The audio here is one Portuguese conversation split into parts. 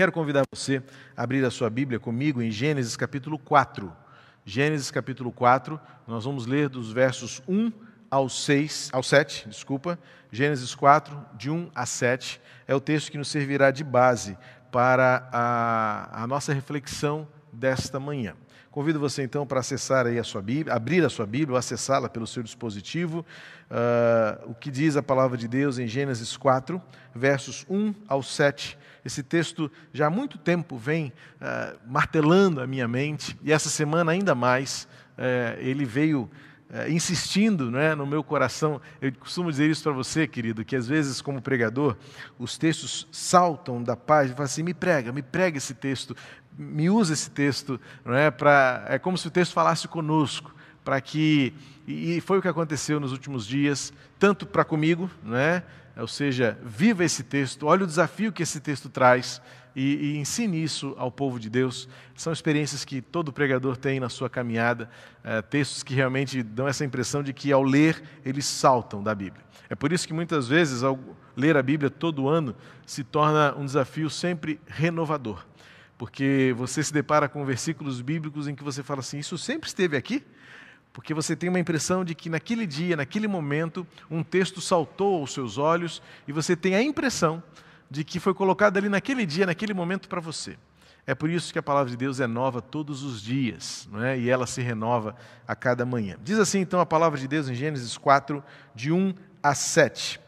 Quero convidar você a abrir a sua Bíblia comigo em Gênesis capítulo 4. Gênesis capítulo 4, nós vamos ler dos versos 1 ao 6, ao 7, desculpa. Gênesis 4, de 1 a 7, é o texto que nos servirá de base para a, a nossa reflexão desta manhã. Convido você então para acessar aí a sua Bíblia, abrir a sua Bíblia, acessá-la pelo seu dispositivo, uh, o que diz a palavra de Deus em Gênesis 4, versos 1 ao 7. Esse texto já há muito tempo vem uh, martelando a minha mente, e essa semana ainda mais, uh, ele veio insistindo né, no meu coração. Eu costumo dizer isso para você, querido, que às vezes, como pregador, os textos saltam da página e falam assim: me prega, me prega esse texto, me usa esse texto, não é? Pra, é como se o texto falasse conosco, para que e foi o que aconteceu nos últimos dias, tanto para comigo, é? Ou seja, viva esse texto, olha o desafio que esse texto traz e, e, ensine isso ao povo de Deus. São experiências que todo pregador tem na sua caminhada, é, textos que realmente dão essa impressão de que ao ler eles saltam da Bíblia. É por isso que muitas vezes, ao ler a Bíblia todo ano, se torna um desafio sempre renovador porque você se depara com versículos bíblicos em que você fala assim: Isso sempre esteve aqui? Porque você tem uma impressão de que naquele dia, naquele momento, um texto saltou aos seus olhos e você tem a impressão de que foi colocado ali naquele dia, naquele momento para você. É por isso que a palavra de Deus é nova todos os dias, não é? e ela se renova a cada manhã. Diz assim então a palavra de Deus em Gênesis 4, de 1 a 7.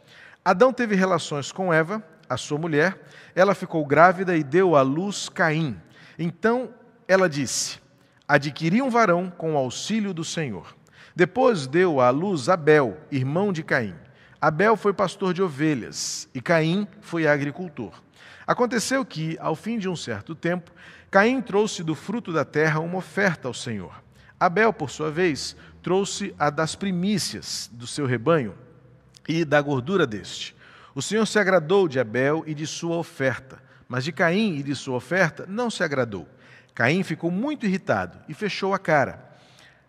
Adão teve relações com Eva, a sua mulher, ela ficou grávida e deu à luz Caim. Então ela disse: Adquiri um varão com o auxílio do Senhor. Depois deu à luz Abel, irmão de Caim. Abel foi pastor de ovelhas e Caim foi agricultor. Aconteceu que, ao fim de um certo tempo, Caim trouxe do fruto da terra uma oferta ao Senhor. Abel, por sua vez, trouxe a das primícias do seu rebanho e da gordura deste. O Senhor se agradou de Abel e de sua oferta, mas de Caim e de sua oferta não se agradou. Caim ficou muito irritado e fechou a cara.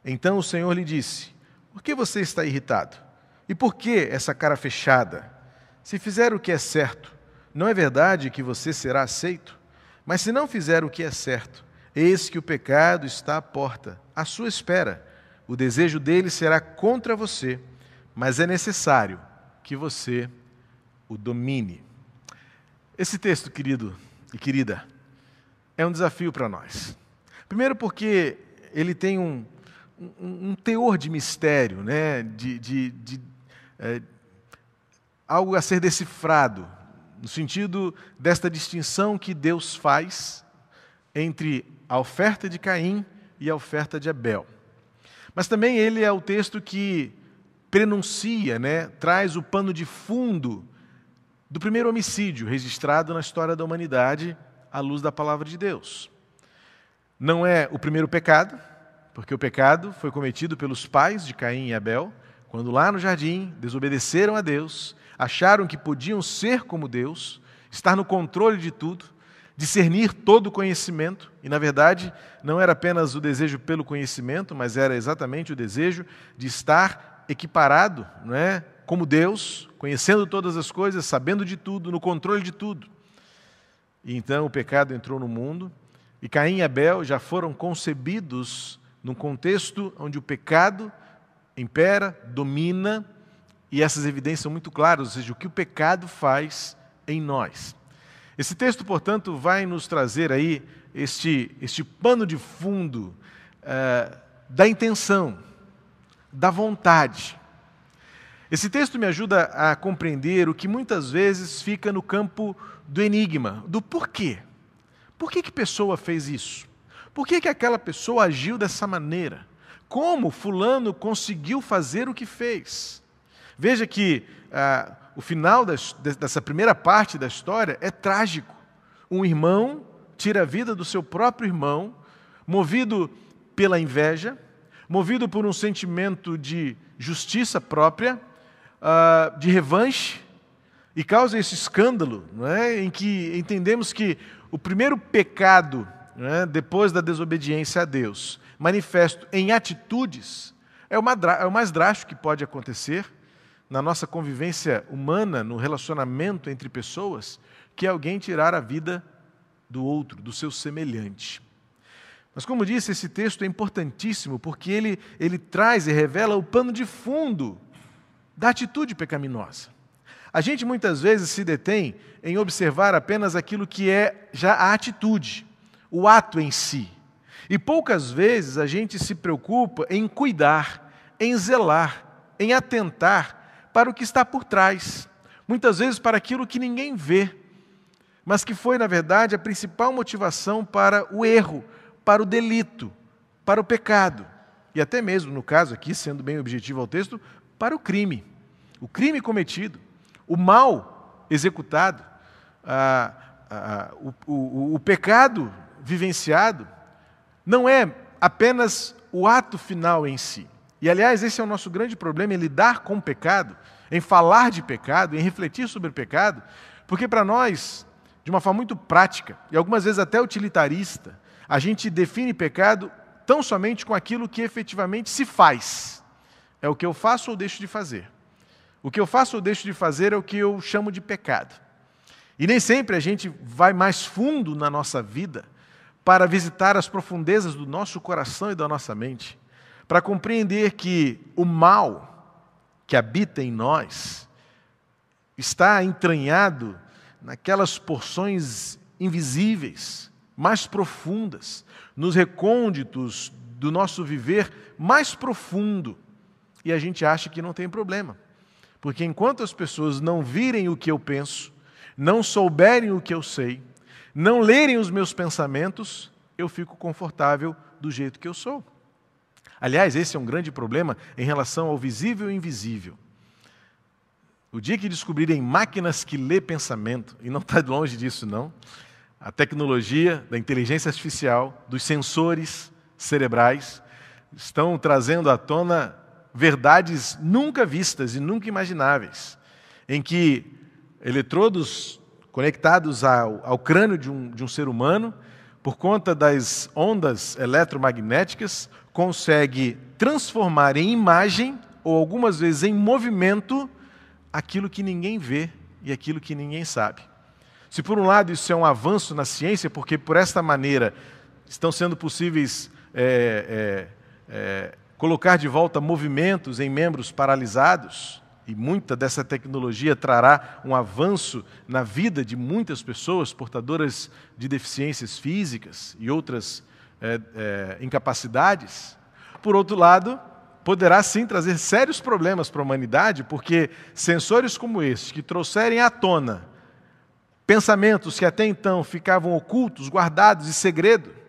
Então o Senhor lhe disse: Por que você está irritado? E por que essa cara fechada? Se fizer o que é certo, não é verdade que você será aceito? Mas se não fizer o que é certo, eis que o pecado está à porta, à sua espera. O desejo dele será contra você, mas é necessário que você o domine. Esse texto, querido e querida, é um desafio para nós. Primeiro, porque ele tem um, um, um teor de mistério, né? de, de, de é, algo a ser decifrado, no sentido desta distinção que Deus faz entre a oferta de Caim e a oferta de Abel. Mas também ele é o texto que prenuncia, né, traz o pano de fundo do primeiro homicídio registrado na história da humanidade à luz da palavra de Deus. Não é o primeiro pecado, porque o pecado foi cometido pelos pais de Caim e Abel, quando lá no jardim desobedeceram a Deus, acharam que podiam ser como Deus, estar no controle de tudo, discernir todo o conhecimento, e na verdade não era apenas o desejo pelo conhecimento, mas era exatamente o desejo de estar equiparado, não é, como Deus, conhecendo todas as coisas, sabendo de tudo, no controle de tudo. E então o pecado entrou no mundo, e Caim e Abel já foram concebidos num contexto onde o pecado impera, domina, e essas evidências são muito claras, ou seja, o que o pecado faz em nós. Esse texto, portanto, vai nos trazer aí este, este pano de fundo uh, da intenção, da vontade, esse texto me ajuda a compreender o que muitas vezes fica no campo do enigma, do porquê. Por que, que pessoa fez isso? Por que, que aquela pessoa agiu dessa maneira? Como Fulano conseguiu fazer o que fez? Veja que ah, o final das, dessa primeira parte da história é trágico. Um irmão tira a vida do seu próprio irmão, movido pela inveja, movido por um sentimento de justiça própria uh, de revanche e causa esse escândalo, não é? em que entendemos que o primeiro pecado, é? depois da desobediência a Deus, manifesto em atitudes, é, é o mais drástico que pode acontecer na nossa convivência humana, no relacionamento entre pessoas, que é alguém tirar a vida do outro, do seu semelhante. Mas, como disse, esse texto é importantíssimo porque ele, ele traz e revela o pano de fundo da atitude pecaminosa. A gente muitas vezes se detém em observar apenas aquilo que é já a atitude, o ato em si. E poucas vezes a gente se preocupa em cuidar, em zelar, em atentar para o que está por trás. Muitas vezes para aquilo que ninguém vê, mas que foi, na verdade, a principal motivação para o erro, para o delito, para o pecado. E até mesmo, no caso aqui, sendo bem objetivo ao texto, para o crime. O crime cometido o mal executado, ah, ah, o, o, o pecado vivenciado, não é apenas o ato final em si. E, aliás, esse é o nosso grande problema em lidar com o pecado, em falar de pecado, em refletir sobre o pecado, porque para nós, de uma forma muito prática e algumas vezes até utilitarista, a gente define pecado tão somente com aquilo que efetivamente se faz. É o que eu faço ou deixo de fazer. O que eu faço ou deixo de fazer é o que eu chamo de pecado. E nem sempre a gente vai mais fundo na nossa vida para visitar as profundezas do nosso coração e da nossa mente, para compreender que o mal que habita em nós está entranhado naquelas porções invisíveis, mais profundas, nos recônditos do nosso viver mais profundo. E a gente acha que não tem problema. Porque enquanto as pessoas não virem o que eu penso, não souberem o que eu sei, não lerem os meus pensamentos, eu fico confortável do jeito que eu sou. Aliás, esse é um grande problema em relação ao visível e invisível. O dia que descobrirem máquinas que lê pensamento, e não está longe disso não, a tecnologia da inteligência artificial, dos sensores cerebrais, estão trazendo à tona verdades nunca vistas e nunca imagináveis, em que eletrodos conectados ao, ao crânio de um, de um ser humano, por conta das ondas eletromagnéticas, consegue transformar em imagem, ou algumas vezes em movimento, aquilo que ninguém vê e aquilo que ninguém sabe. Se por um lado isso é um avanço na ciência, porque por esta maneira estão sendo possíveis é, é, é, colocar de volta movimentos em membros paralisados, e muita dessa tecnologia trará um avanço na vida de muitas pessoas portadoras de deficiências físicas e outras é, é, incapacidades. Por outro lado, poderá sim trazer sérios problemas para a humanidade, porque sensores como este, que trouxerem à tona pensamentos que até então ficavam ocultos, guardados em segredo,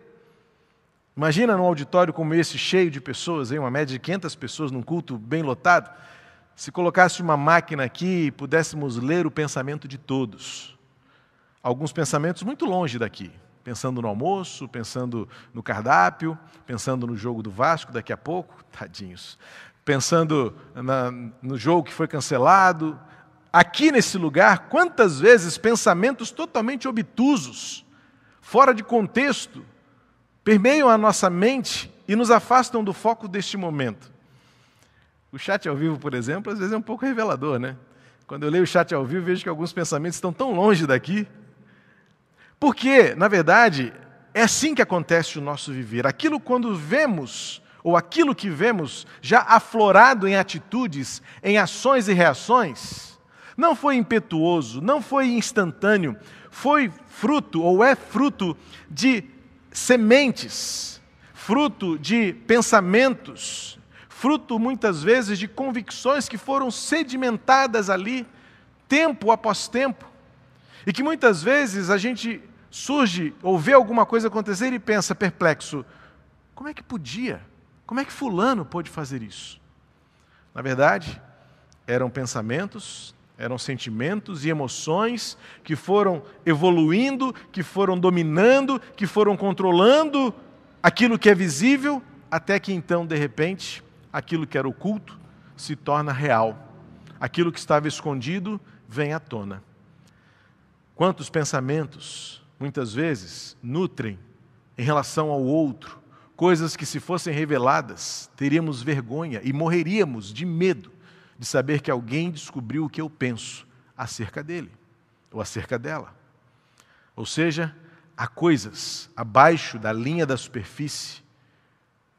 Imagina num auditório como esse, cheio de pessoas, hein? uma média de 500 pessoas num culto bem lotado, se colocasse uma máquina aqui e pudéssemos ler o pensamento de todos. Alguns pensamentos muito longe daqui, pensando no almoço, pensando no cardápio, pensando no jogo do Vasco daqui a pouco, tadinhos, pensando na, no jogo que foi cancelado. Aqui nesse lugar, quantas vezes pensamentos totalmente obtusos, fora de contexto, permeiam a nossa mente e nos afastam do foco deste momento. O chat ao vivo, por exemplo, às vezes é um pouco revelador, né? Quando eu leio o chat ao vivo, vejo que alguns pensamentos estão tão longe daqui. Porque, na verdade, é assim que acontece o nosso viver. Aquilo quando vemos, ou aquilo que vemos já aflorado em atitudes, em ações e reações, não foi impetuoso, não foi instantâneo, foi fruto ou é fruto de sementes, fruto de pensamentos, fruto muitas vezes de convicções que foram sedimentadas ali, tempo após tempo, e que muitas vezes a gente surge ou vê alguma coisa acontecer e pensa perplexo: como é que podia? Como é que Fulano pôde fazer isso? Na verdade, eram pensamentos, eram sentimentos e emoções que foram evoluindo, que foram dominando, que foram controlando aquilo que é visível, até que então, de repente, aquilo que era oculto se torna real. Aquilo que estava escondido vem à tona. Quantos pensamentos, muitas vezes, nutrem em relação ao outro, coisas que, se fossem reveladas, teríamos vergonha e morreríamos de medo de saber que alguém descobriu o que eu penso acerca dele ou acerca dela. Ou seja, há coisas abaixo da linha da superfície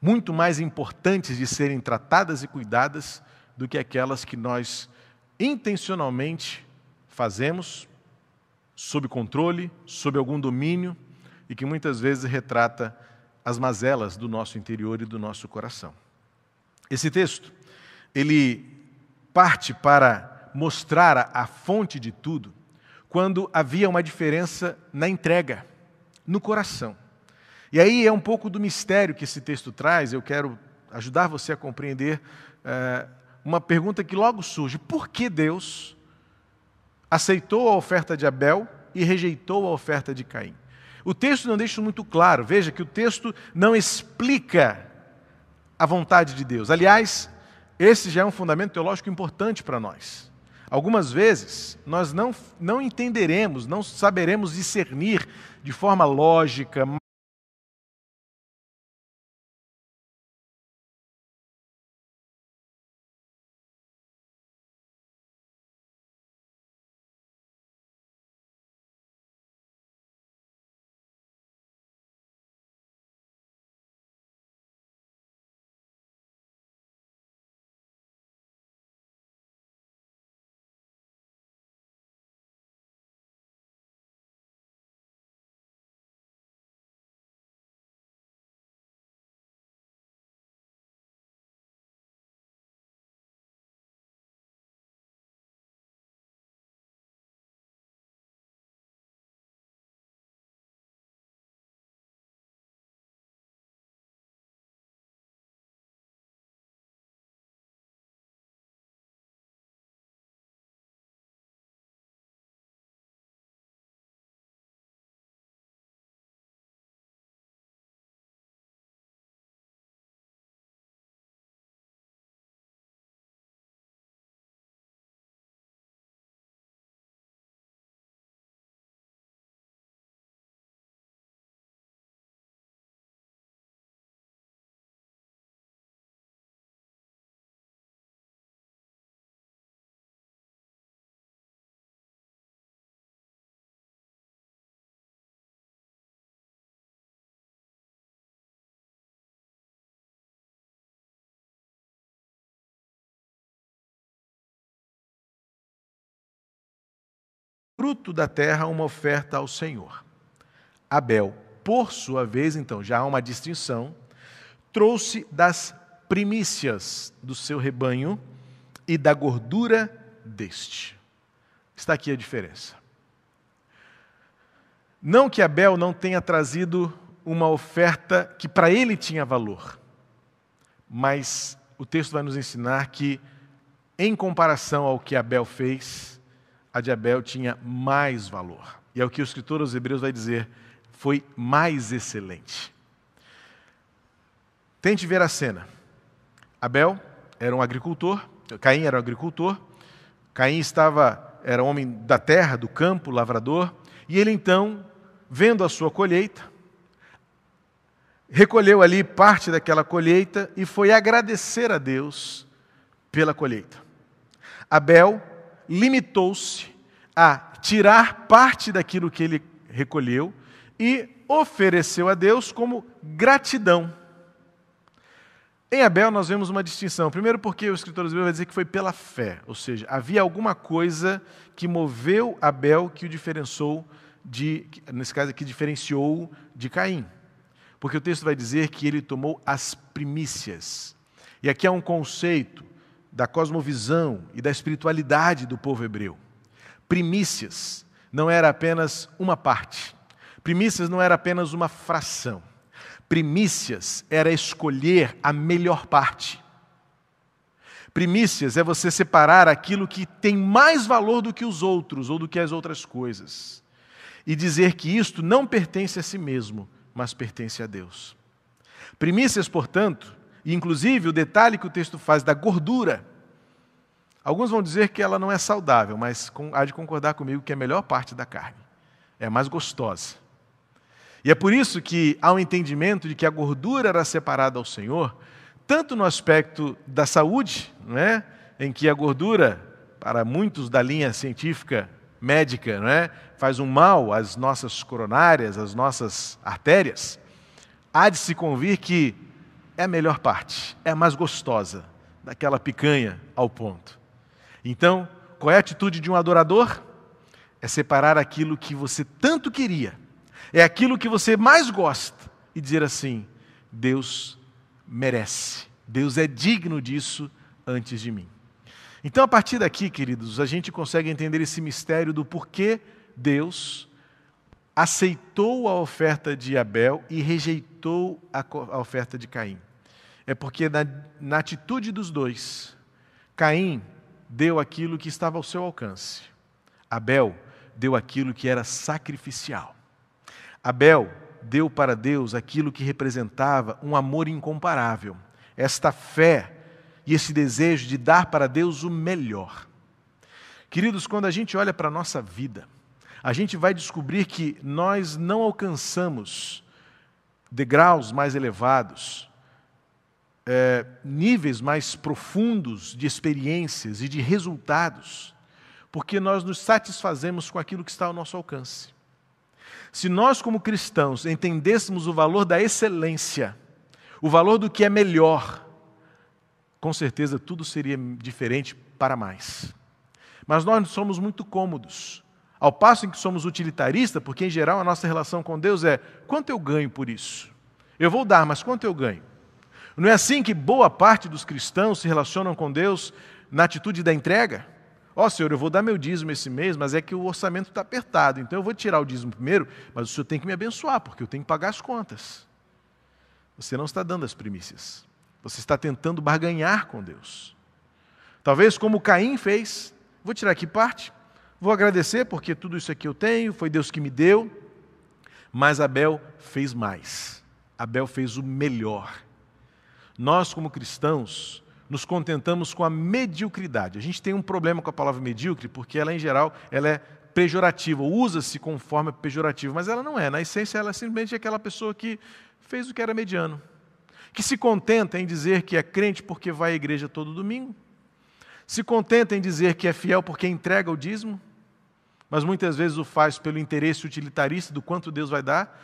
muito mais importantes de serem tratadas e cuidadas do que aquelas que nós intencionalmente fazemos sob controle, sob algum domínio e que muitas vezes retrata as mazelas do nosso interior e do nosso coração. Esse texto, ele parte para mostrar a, fonte de tudo, quando havia uma diferença na entrega, no coração. E aí é um pouco do mistério que esse texto traz, eu quero ajudar você a compreender é, uma pergunta que logo surge: por que Deus aceitou a oferta de Abel e rejeitou a oferta de Caim? O texto não deixa muito claro, veja que o texto não explica a vontade de Deus. Aliás, esse já é um fundamento teológico importante para nós. Algumas vezes nós não, não entenderemos, não saberemos discernir de forma lógica, fruto da terra uma oferta ao Senhor. Abel, por sua vez, então, já há uma distinção, trouxe das primícias do seu rebanho e da gordura deste. Está aqui a diferença. Não que Abel não tenha trazido uma oferta que para ele tinha valor, mas o texto vai nos ensinar que, em comparação ao que Abel fez, a de Abel tinha mais valor. E é o que o escritor aos Hebreus vai dizer, foi mais excelente. Tente ver a cena. Abel era um agricultor, Caim era um agricultor, Caim estava, era homem da terra, do campo, lavrador, e ele então, vendo a sua colheita, recolheu ali parte daquela colheita e foi agradecer a Deus pela colheita. Abel limitou-se a tirar parte daquilo que ele recolheu e ofereceu a Deus como gratidão. Em Abel nós vemos uma distinção. Primeiro porque o escritor dos vai dizer que foi pela fé, ou seja, havia alguma coisa que moveu Abel que o diferenciou de, nesse caso aqui, diferenciou de Caim. Porque o texto vai dizer que ele tomou as primícias. E aqui há um conceito da cosmovisão e da espiritualidade do povo hebreu. Primícias não era apenas uma parte. Primícias não era apenas uma fração. Primícias era escolher a melhor parte. Primícias é você separar aquilo que tem mais valor do que os outros ou do que as outras coisas. E dizer que isto não pertence a si mesmo, mas pertence a Deus. Primícias, portanto, e inclusive o detalhe que o texto faz da gordura. Alguns vão dizer que ela não é saudável, mas há de concordar comigo que é a melhor parte da carne. É a mais gostosa. E é por isso que há um entendimento de que a gordura era separada ao Senhor, tanto no aspecto da saúde, não é? em que a gordura, para muitos da linha científica médica, não é? faz um mal às nossas coronárias, às nossas artérias, há de se convir que é a melhor parte, é a mais gostosa daquela picanha ao ponto. Então, qual é a atitude de um adorador? É separar aquilo que você tanto queria, é aquilo que você mais gosta, e dizer assim: Deus merece, Deus é digno disso antes de mim. Então, a partir daqui, queridos, a gente consegue entender esse mistério do porquê Deus aceitou a oferta de Abel e rejeitou a, oferta de Caim. É porque na, na atitude dos dois, Caim deu aquilo que estava ao seu alcance. Abel deu aquilo que era sacrificial. Abel deu para Deus aquilo que representava um amor incomparável, esta fé e esse desejo de dar para Deus o melhor. Queridos, quando a gente olha para a nossa vida, a gente vai descobrir que nós não alcançamos degraus mais elevados, é, níveis mais profundos de experiências e de resultados, porque nós nos satisfazemos com aquilo que está ao nosso alcance. Se nós, como cristãos, entendêssemos o valor da excelência, o valor do que é melhor, com certeza tudo seria diferente para mais. Mas nós somos muito cômodos, ao passo em que somos utilitaristas, porque em geral a nossa relação com Deus é: quanto eu ganho por isso? Eu vou dar, mas quanto eu ganho? Não é assim que boa parte dos cristãos se relacionam com Deus na atitude da entrega? Ó oh, Senhor, eu vou dar meu dízimo esse mês, mas é que o orçamento está apertado, então eu vou tirar o dízimo primeiro, mas o Senhor tem que me abençoar, porque eu tenho que pagar as contas. Você não está dando as primícias. Você está tentando barganhar com Deus. Talvez como Caim fez, vou tirar aqui parte, vou agradecer porque tudo isso aqui eu tenho, foi Deus que me deu, mas Abel fez mais. Abel fez o melhor. Nós, como cristãos, nos contentamos com a mediocridade. A gente tem um problema com a palavra medíocre, porque ela, em geral, ela é pejorativa, usa-se com forma pejorativa, mas ela não é. Na essência, ela é simplesmente aquela pessoa que fez o que era mediano, que se contenta em dizer que é crente porque vai à igreja todo domingo, se contenta em dizer que é fiel porque entrega o dízimo, mas muitas vezes o faz pelo interesse utilitarista do quanto Deus vai dar,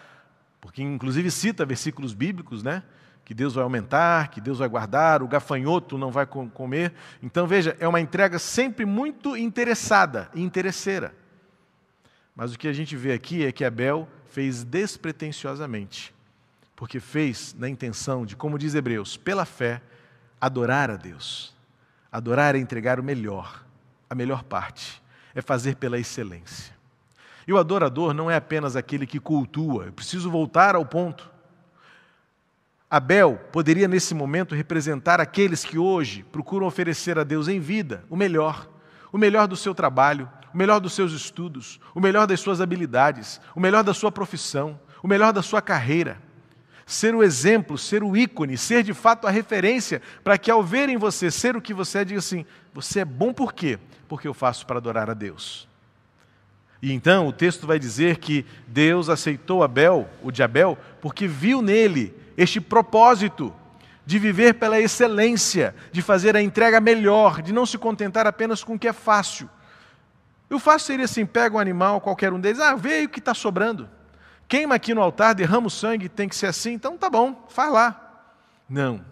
porque inclusive cita versículos bíblicos, né? Que Deus vai aumentar, que Deus vai guardar, o gafanhoto não vai comer. Então, veja, é uma entrega sempre muito interessada e interesseira. Mas o que a gente vê aqui é que Abel fez despretensiosamente, porque fez na intenção de, como diz Hebreus, pela fé, adorar a Deus. Adorar é entregar o melhor, a melhor parte, é fazer pela excelência. E o adorador não é apenas aquele que cultua, eu preciso voltar ao ponto. Abel poderia, nesse momento, representar aqueles que hoje procuram oferecer a Deus em vida o melhor, o melhor do seu trabalho, o melhor dos seus estudos, o melhor das suas habilidades, o melhor da sua profissão, o melhor da sua carreira. Ser o exemplo, ser o ícone, ser de fato a referência, para que ao verem você ser o que você é, diga assim: você é bom por quê? Porque eu faço para adorar a Deus. E então o texto vai dizer que Deus aceitou Abel, o de Abel, porque viu nele este propósito de viver pela excelência, de fazer a entrega melhor, de não se contentar apenas com o que é fácil. O fácil seria assim: pega um animal, qualquer um deles, ah, veio o que está sobrando. Queima aqui no altar, derrama o sangue, tem que ser assim, então tá bom, faz lá. Não.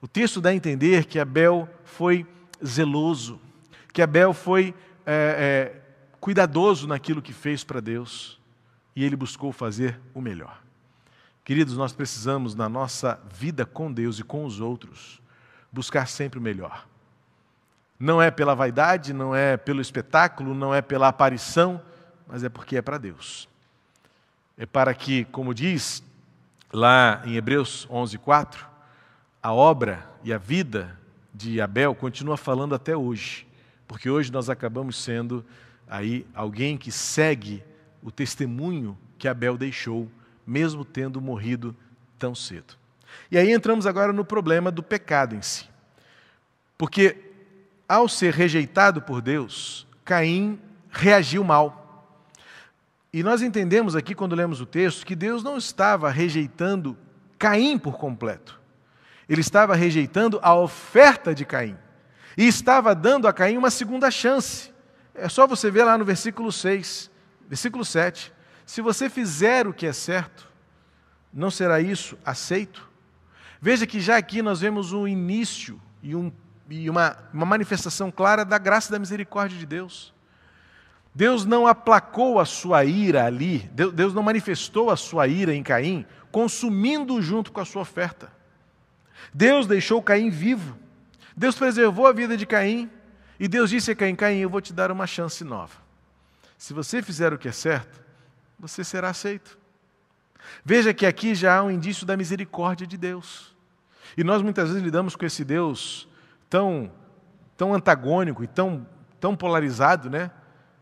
O texto dá a entender que Abel foi zeloso, que Abel foi é, é, cuidadoso naquilo que fez para Deus e ele buscou fazer o melhor. Queridos, nós precisamos, na nossa vida com Deus e com os outros, buscar sempre o melhor. Não é pela vaidade, não é pelo espetáculo, não é pela aparição, mas é porque é para Deus. É para que, como diz lá em Hebreus 11:4, a obra e a vida de Abel continua falando até hoje, porque hoje nós acabamos sendo aí alguém que segue o testemunho que Abel deixou mesmo tendo morrido tão cedo. E aí entramos agora no problema do pecado em si. Porque, ao ser rejeitado por Deus, Caim reagiu mal. E nós entendemos aqui, quando lemos o texto, que Deus não estava rejeitando Caim por completo. Ele estava rejeitando a oferta de Caim. E estava dando a Caim uma segunda chance. É só você ver lá no versículo 6 Versículo 7. Se você fizer o que é certo, não será isso aceito? Veja que já aqui nós vemos um início e, um, e uma, uma manifestação clara da graça e da misericórdia de Deus. Deus não aplacou a sua ira ali, Deus não manifestou a sua ira em Caim, consumindo junto com a sua oferta. Deus deixou Caim vivo. Deus preservou a vida de Caim. E Deus disse a Caim: Caim, eu vou te dar uma chance nova. Se você fizer o que é certo, você será aceito. Veja que aqui já há um indício da misericórdia de Deus. E nós muitas vezes lidamos com esse Deus tão, tão antagônico e tão, tão polarizado, né?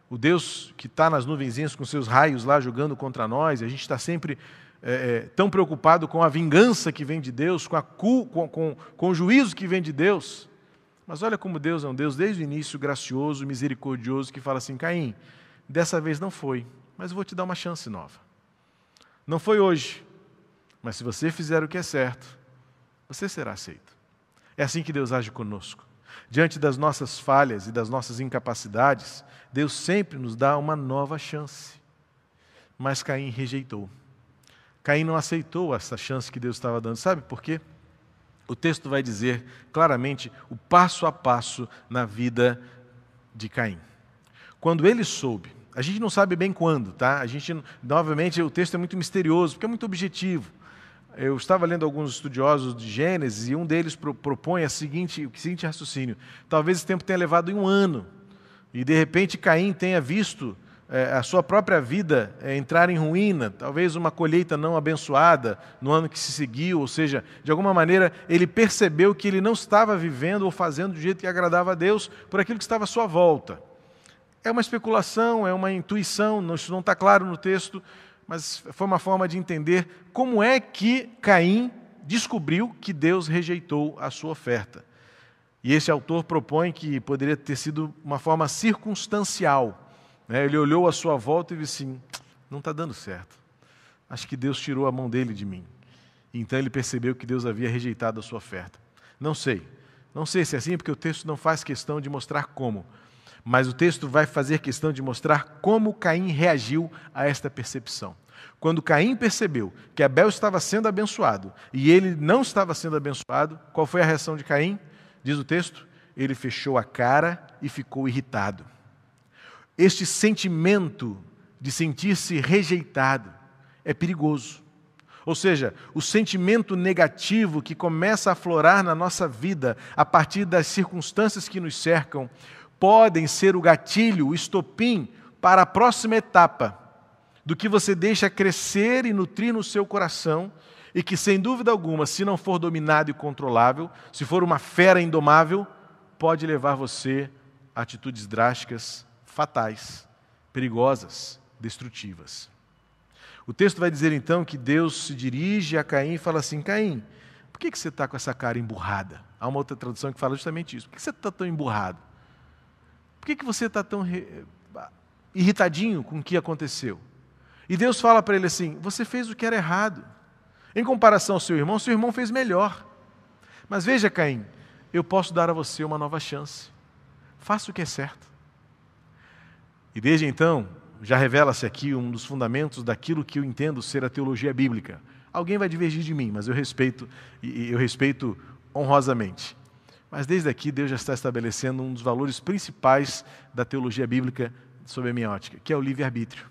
O Deus que está nas nuvenzinhas com seus raios lá jogando contra nós, e a gente está sempre é, é, tão preocupado com a vingança que vem de Deus, com, a cu, com, com, com o juízo que vem de Deus. Mas olha como Deus é um Deus desde o início gracioso, misericordioso, que fala assim: Caim, dessa vez não foi, mas eu vou te dar uma chance nova. Não foi hoje, mas se você fizer o que é certo, você será aceito. É assim que Deus age conosco. Diante das nossas falhas e das nossas incapacidades, Deus sempre nos dá uma nova chance. Mas Caim rejeitou. Caim não aceitou essa chance que Deus estava dando. Sabe por quê? O texto vai dizer claramente o passo a passo na vida de Caim. Quando ele soube, a gente não sabe bem quando, tá? A gente, novamente, o texto é muito misterioso, porque é muito objetivo. Eu estava lendo alguns estudiosos de Gênesis e um deles propõe a seguinte, o seguinte raciocínio: talvez esse tempo tenha levado um ano e de repente Caim tenha visto é, a sua própria vida é, entrar em ruína, talvez uma colheita não abençoada no ano que se seguiu, ou seja, de alguma maneira ele percebeu que ele não estava vivendo ou fazendo do jeito que agradava a Deus por aquilo que estava à sua volta. É uma especulação, é uma intuição, isso não está claro no texto, mas foi uma forma de entender como é que Caim descobriu que Deus rejeitou a sua oferta. E esse autor propõe que poderia ter sido uma forma circunstancial né? Ele olhou à sua volta e disse assim: não está dando certo. Acho que Deus tirou a mão dele de mim. Então ele percebeu que Deus havia rejeitado a sua oferta. Não sei. Não sei se é assim, porque o texto não faz questão de mostrar como. Mas o texto vai fazer questão de mostrar como Caim reagiu a esta percepção. Quando Caim percebeu que Abel estava sendo abençoado e ele não estava sendo abençoado, qual foi a reação de Caim? Diz o texto: ele fechou a cara e ficou irritado este sentimento de sentir-se rejeitado é perigoso. Ou seja, o sentimento negativo que começa a aflorar na nossa vida a partir das circunstâncias que nos cercam podem ser o gatilho, o estopim para a próxima etapa do que você deixa crescer e nutrir no seu coração e que, sem dúvida alguma, se não for dominado e controlável, se for uma fera indomável, pode levar você a atitudes drásticas fatais, perigosas, destrutivas. O texto vai dizer então que Deus se dirige a Caim e fala assim: Caim, por que, você está com essa cara emburrada? Há uma outra tradução que fala justamente isso. Por que você está tão emburrado? Por que, que você está tão irritadinho com o que aconteceu? E Deus fala para ele assim: Você fez o que era errado. Em comparação ao seu irmão, seu irmão fez melhor. Mas veja, Caim, eu posso dar a você uma nova chance. Faça o que é certo. E desde então, já revela-se aqui um dos fundamentos daquilo que eu entendo ser a teologia bíblica. Alguém vai divergir de mim, mas eu respeito e eu respeito honrosamente. Mas desde aqui Deus já está estabelecendo um dos valores principais da teologia bíblica sob a minha ótica, que é o livre-arbítrio.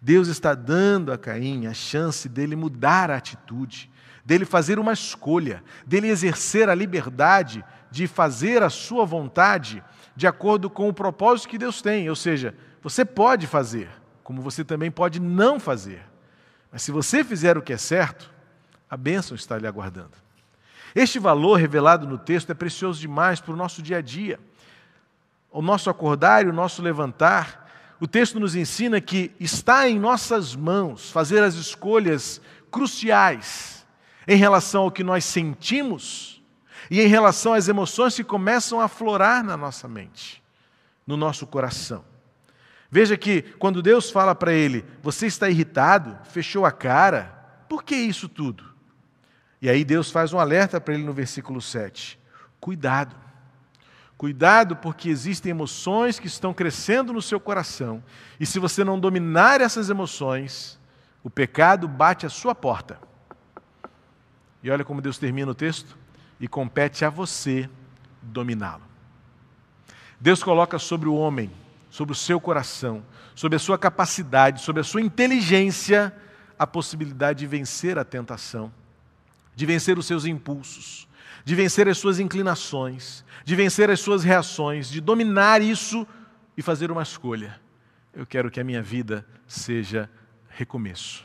Deus está dando a Caim a chance dele mudar a atitude, dele fazer uma escolha, dele exercer a liberdade de fazer a sua vontade de acordo com o propósito que Deus tem. Ou seja, você pode fazer, como você também pode não fazer. Mas se você fizer o que é certo, a bênção está lhe aguardando. Este valor revelado no texto é precioso demais para o nosso dia a dia. O nosso acordar e o nosso levantar. O texto nos ensina que está em nossas mãos fazer as escolhas cruciais em relação ao que nós sentimos e em relação às emoções que começam a florar na nossa mente, no nosso coração. Veja que quando Deus fala para ele, você está irritado, fechou a cara, por que isso tudo? E aí Deus faz um alerta para ele no versículo 7. Cuidado. Cuidado, porque existem emoções que estão crescendo no seu coração, e se você não dominar essas emoções, o pecado bate à sua porta. E olha como Deus termina o texto: e compete a você dominá-lo. Deus coloca sobre o homem, sobre o seu coração, sobre a sua capacidade, sobre a sua inteligência, a possibilidade de vencer a tentação, de vencer os seus impulsos, de vencer as suas inclinações, de vencer as suas reações, de dominar isso e fazer uma escolha. Eu quero que a minha vida seja recomeço.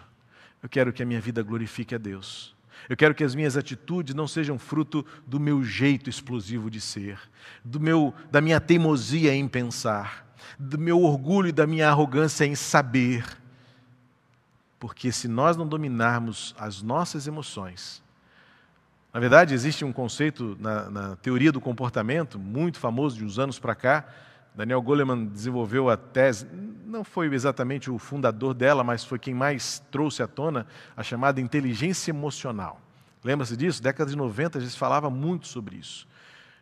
Eu quero que a minha vida glorifique a Deus. Eu quero que as minhas atitudes não sejam fruto do meu jeito explosivo de ser, do meu, da minha teimosia em pensar, do meu orgulho e da minha arrogância em saber. Porque se nós não dominarmos as nossas emoções, na verdade, existe um conceito na, na teoria do comportamento, muito famoso de uns anos para cá. Daniel Goleman desenvolveu a tese, não foi exatamente o fundador dela, mas foi quem mais trouxe à tona a chamada inteligência emocional. Lembra-se disso? Década de 90 a gente falava muito sobre isso.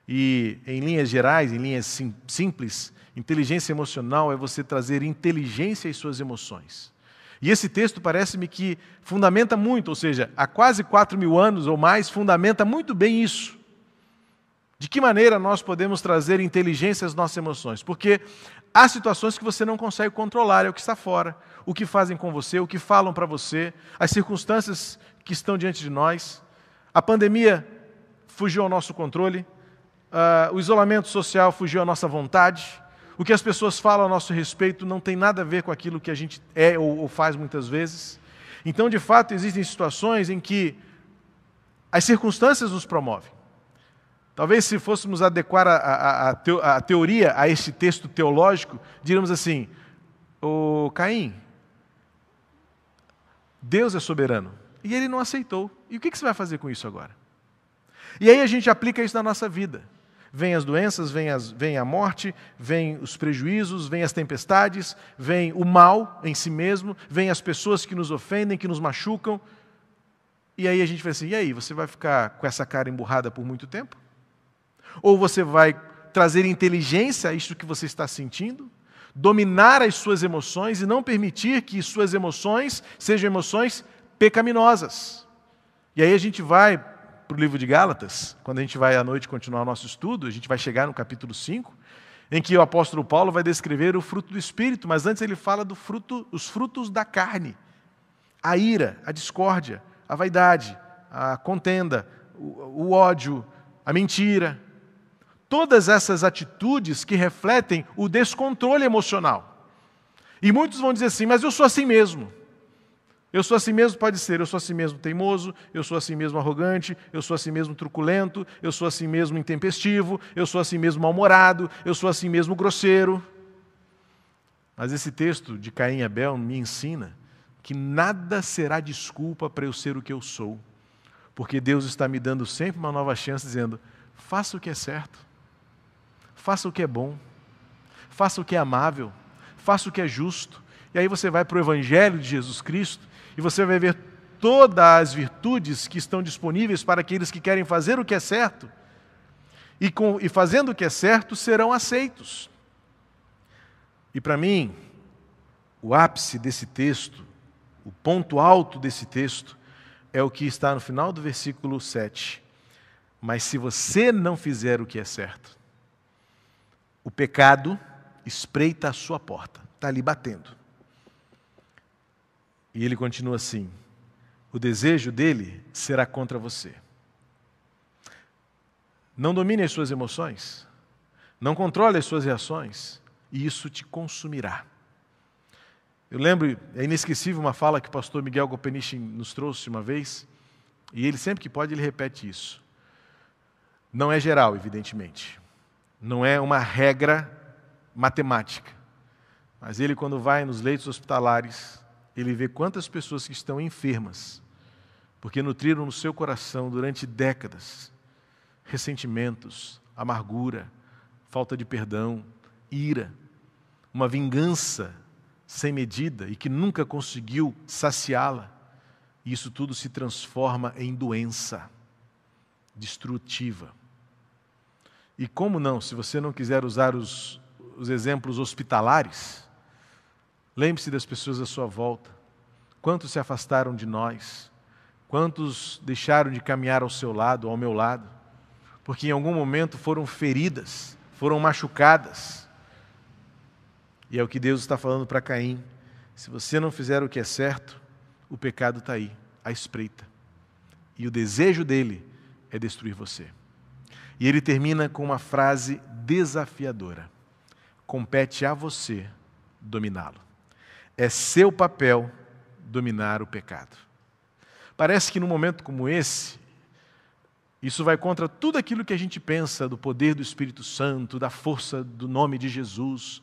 E em linhas gerais, em linhas sim, simples, inteligência emocional é você trazer inteligência às suas emoções. E esse texto parece-me que fundamenta muito, ou seja, há quase quatro mil anos ou mais, fundamenta muito bem isso. De que maneira nós podemos trazer inteligência às nossas emoções? Porque há situações que você não consegue controlar, é o que está fora, o que fazem com você, o que falam para você, as circunstâncias que estão diante de nós. A pandemia fugiu ao nosso controle, uh, o isolamento social fugiu à nossa vontade, o que as pessoas falam a nosso respeito não tem nada a ver com aquilo que a gente é ou, ou faz muitas vezes. Então, de fato, existem situações em que as circunstâncias nos promovem. Talvez, se fôssemos adequar a, a, a, a teoria a este texto teológico, diríamos assim: o Caim, Deus é soberano e ele não aceitou. E o que você vai fazer com isso agora? E aí a gente aplica isso na nossa vida. Vem as doenças, vem, as, vem a morte, vem os prejuízos, vem as tempestades, vem o mal em si mesmo, vem as pessoas que nos ofendem, que nos machucam. E aí a gente vai assim: e aí, você vai ficar com essa cara emburrada por muito tempo? Ou você vai trazer inteligência a isso que você está sentindo? Dominar as suas emoções e não permitir que suas emoções sejam emoções pecaminosas. E aí a gente vai para o livro de Gálatas, quando a gente vai à noite continuar o nosso estudo, a gente vai chegar no capítulo 5, em que o apóstolo Paulo vai descrever o fruto do Espírito, mas antes ele fala do fruto, os frutos da carne. A ira, a discórdia, a vaidade, a contenda, o, o ódio, a mentira. Todas essas atitudes que refletem o descontrole emocional. E muitos vão dizer assim, mas eu sou assim mesmo. Eu sou assim mesmo, pode ser, eu sou assim mesmo teimoso, eu sou assim mesmo arrogante, eu sou assim mesmo truculento, eu sou assim mesmo intempestivo, eu sou assim mesmo mal-humorado, eu sou assim mesmo grosseiro. Mas esse texto de Caim e Abel me ensina que nada será desculpa para eu ser o que eu sou, porque Deus está me dando sempre uma nova chance, dizendo: faça o que é certo, faça o que é bom, faça o que é amável, faça o que é justo. E aí você vai para o Evangelho de Jesus Cristo e você vai ver todas as virtudes que estão disponíveis para aqueles que querem fazer o que é certo. E, com, e fazendo o que é certo, serão aceitos. E para mim, o ápice desse texto, o ponto alto desse texto, é o que está no final do versículo 7. Mas se você não fizer o que é certo, o pecado espreita a sua porta, está ali batendo. E ele continua assim: o desejo dele será contra você. Não domine as suas emoções, não controle as suas reações, e isso te consumirá. Eu lembro, é inesquecível uma fala que o pastor Miguel Gopeniche nos trouxe uma vez, e ele sempre que pode ele repete isso. Não é geral, evidentemente. Não é uma regra matemática. Mas ele, quando vai nos leitos hospitalares, ele vê quantas pessoas que estão enfermas, porque nutriram no seu coração durante décadas ressentimentos, amargura, falta de perdão, ira, uma vingança sem medida e que nunca conseguiu saciá-la. Isso tudo se transforma em doença destrutiva. E como não, se você não quiser usar os, os exemplos hospitalares, lembre-se das pessoas à sua volta. Quantos se afastaram de nós? Quantos deixaram de caminhar ao seu lado, ao meu lado? Porque em algum momento foram feridas, foram machucadas. E é o que Deus está falando para Caim. Se você não fizer o que é certo, o pecado está aí, à espreita. E o desejo dele é destruir você. E ele termina com uma frase desafiadora: compete a você dominá-lo. É seu papel dominar o pecado. Parece que num momento como esse, isso vai contra tudo aquilo que a gente pensa do poder do Espírito Santo, da força do nome de Jesus.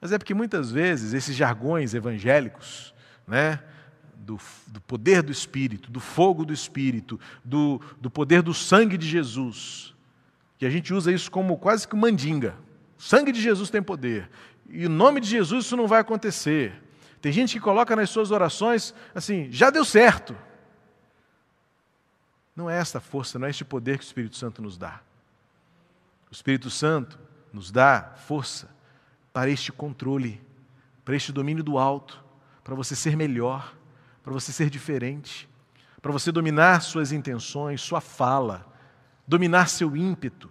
Mas é porque muitas vezes esses jargões evangélicos, né, do, do poder do Espírito, do fogo do Espírito, do, do poder do sangue de Jesus, que a gente usa isso como quase que mandinga. O sangue de Jesus tem poder. E o nome de Jesus isso não vai acontecer. Tem gente que coloca nas suas orações assim, já deu certo. Não é esta força, não é este poder que o Espírito Santo nos dá. O Espírito Santo nos dá força para este controle, para este domínio do alto, para você ser melhor, para você ser diferente, para você dominar suas intenções, sua fala, dominar seu ímpeto,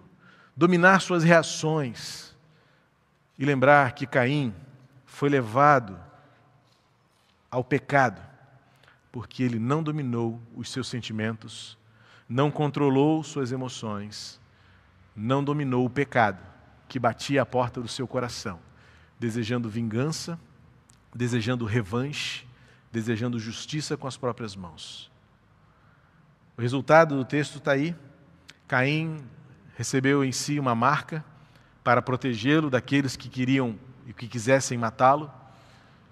dominar suas reações. E lembrar que Caim foi levado ao pecado porque ele não dominou os seus sentimentos, não controlou suas emoções, não dominou o pecado que batia à porta do seu coração, desejando vingança, desejando revanche, desejando justiça com as próprias mãos. O resultado do texto está aí. Caim recebeu em si uma marca para protegê-lo daqueles que queriam e que quisessem matá-lo,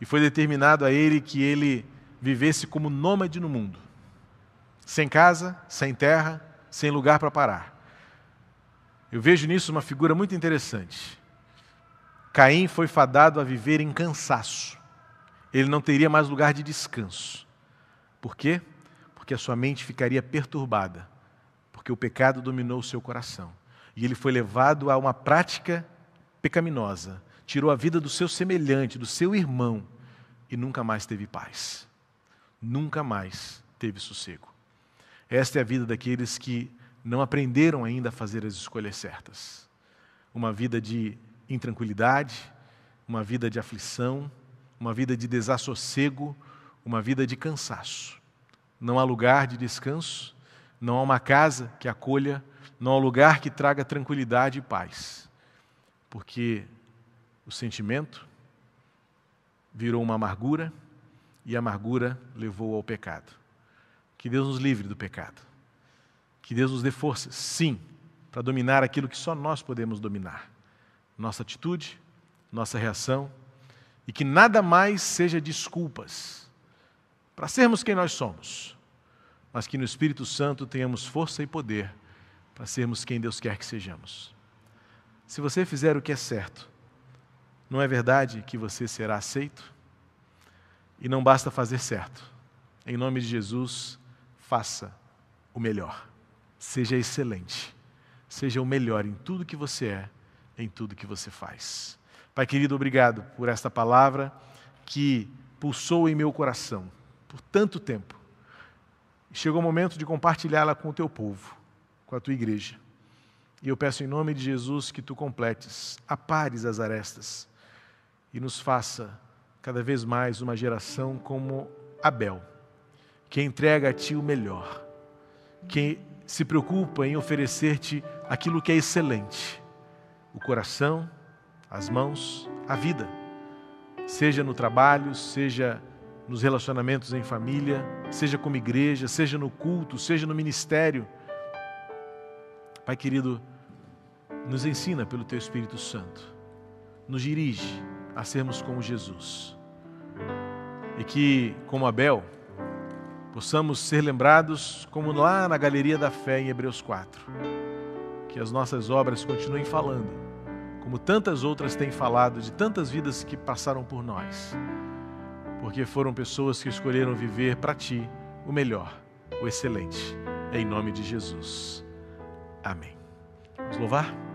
e foi determinado a ele que ele vivesse como nômade no mundo sem casa, sem terra, sem lugar para parar. Eu vejo nisso uma figura muito interessante. Caim foi fadado a viver em cansaço. Ele não teria mais lugar de descanso. Por quê? Porque a sua mente ficaria perturbada, porque o pecado dominou o seu coração. E ele foi levado a uma prática pecaminosa, tirou a vida do seu semelhante, do seu irmão, e nunca mais teve paz. Nunca mais teve sossego. Esta é a vida daqueles que não aprenderam ainda a fazer as escolhas certas. Uma vida de intranquilidade, uma vida de aflição, uma vida de desassossego, uma vida de cansaço. Não há lugar de descanso, não há uma casa que acolha, não há lugar que traga tranquilidade e paz. Porque o sentimento virou uma amargura e a amargura levou ao pecado. Que Deus nos livre do pecado. Que Deus nos dê forças, sim, para dominar aquilo que só nós podemos dominar. Nossa atitude, nossa reação, e que nada mais seja desculpas para sermos quem nós somos, mas que no Espírito Santo tenhamos força e poder para sermos quem Deus quer que sejamos. Se você fizer o que é certo, não é verdade que você será aceito? E não basta fazer certo. Em nome de Jesus, faça o melhor. Seja excelente. Seja o melhor em tudo que você é, em tudo que você faz. Pai querido, obrigado por esta palavra que pulsou em meu coração por tanto tempo. Chegou o momento de compartilhá-la com o teu povo, com a tua igreja. E eu peço em nome de Jesus que tu completes, apares as arestas e nos faça cada vez mais uma geração como Abel que entrega a ti o melhor, que se preocupa em oferecer-te aquilo que é excelente: o coração, as mãos, a vida, seja no trabalho, seja nos relacionamentos em família, seja como igreja, seja no culto, seja no ministério. Pai querido, nos ensina pelo Teu Espírito Santo, nos dirige a sermos como Jesus. E que, como Abel, possamos ser lembrados como lá na galeria da fé em Hebreus 4. Que as nossas obras continuem falando, como tantas outras têm falado de tantas vidas que passaram por nós. Porque foram pessoas que escolheram viver para ti o melhor, o excelente. Em nome de Jesus. Amém. Vamos louvar?